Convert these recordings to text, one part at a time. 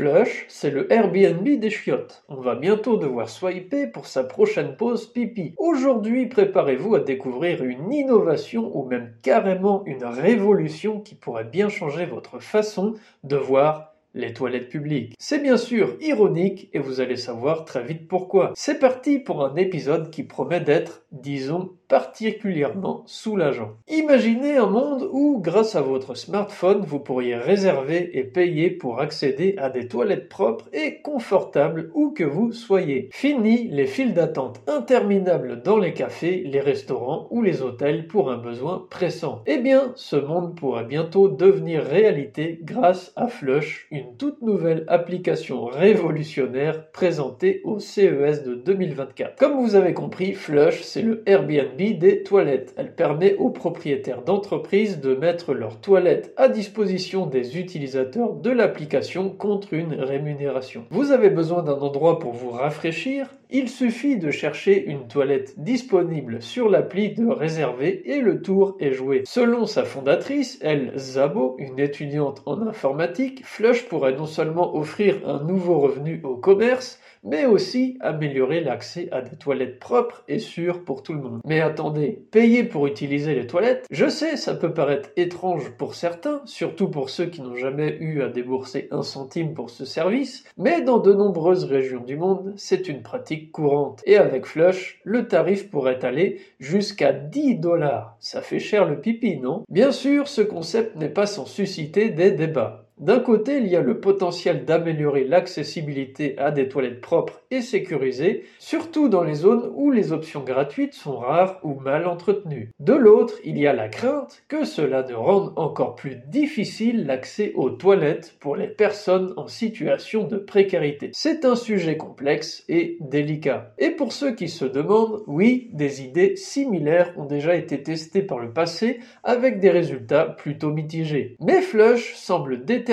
Flush, c'est le Airbnb des chiottes. On va bientôt devoir swiper pour sa prochaine pause pipi. Aujourd'hui, préparez-vous à découvrir une innovation ou même carrément une révolution qui pourrait bien changer votre façon de voir les toilettes publiques. C'est bien sûr ironique et vous allez savoir très vite pourquoi. C'est parti pour un épisode qui promet d'être, disons, particulièrement soulageant. Imaginez un monde où, grâce à votre smartphone, vous pourriez réserver et payer pour accéder à des toilettes propres et confortables où que vous soyez. Fini les files d'attente interminables dans les cafés, les restaurants ou les hôtels pour un besoin pressant. Eh bien, ce monde pourrait bientôt devenir réalité grâce à Flush, toute nouvelle application révolutionnaire présentée au CES de 2024. Comme vous avez compris, Flush, c'est le Airbnb des toilettes. Elle permet aux propriétaires d'entreprises de mettre leurs toilettes à disposition des utilisateurs de l'application contre une rémunération. Vous avez besoin d'un endroit pour vous rafraîchir il suffit de chercher une toilette disponible sur l'appli de réserver et le tour est joué. Selon sa fondatrice, Elle Zabo, une étudiante en informatique, Flush pourrait non seulement offrir un nouveau revenu au commerce, mais aussi améliorer l'accès à des toilettes propres et sûres pour tout le monde. Mais attendez, payer pour utiliser les toilettes Je sais, ça peut paraître étrange pour certains, surtout pour ceux qui n'ont jamais eu à débourser un centime pour ce service, mais dans de nombreuses régions du monde, c'est une pratique courante. Et avec Flush, le tarif pourrait aller jusqu'à 10 dollars. Ça fait cher le pipi, non? Bien sûr, ce concept n'est pas sans susciter des débats. D'un côté, il y a le potentiel d'améliorer l'accessibilité à des toilettes propres et sécurisées, surtout dans les zones où les options gratuites sont rares ou mal entretenues. De l'autre, il y a la crainte que cela ne rende encore plus difficile l'accès aux toilettes pour les personnes en situation de précarité. C'est un sujet complexe et délicat. Et pour ceux qui se demandent, oui, des idées similaires ont déjà été testées par le passé avec des résultats plutôt mitigés. Mais Flush semble déterminé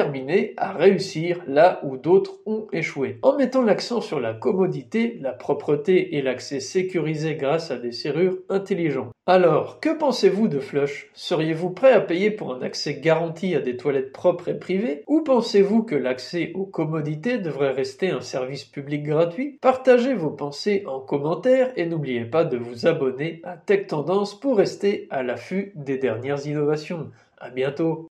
à réussir là où d'autres ont échoué. En mettant l'accent sur la commodité, la propreté et l'accès sécurisé grâce à des serrures intelligentes. Alors, que pensez-vous de Flush? Seriez-vous prêt à payer pour un accès garanti à des toilettes propres et privées? Ou pensez-vous que l'accès aux commodités devrait rester un service public gratuit? Partagez vos pensées en commentaire et n'oubliez pas de vous abonner à Tech Tendance pour rester à l'affût des dernières innovations. À bientôt